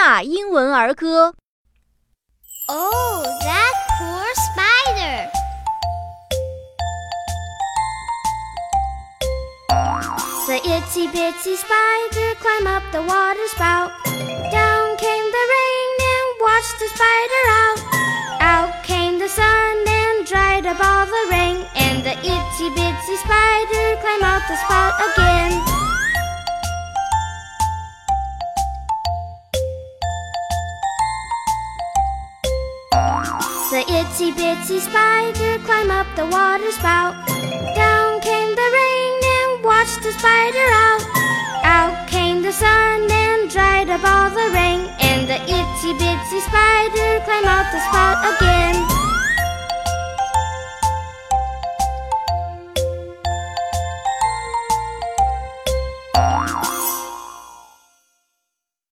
娜英文儿歌。Oh, that poor spider! The itsy bitsy spider climbed up the water spout. Down came the rain and washed the spider out. Out came the sun and dried up all the rain. And the itsy bitsy spider climbed out the spout again. The itsy bitsy spider climbed up the water spout. Down came the rain and washed the spider out. Out came the sun and dried up all the rain. And the itsy bitsy spider climbed out the spout again.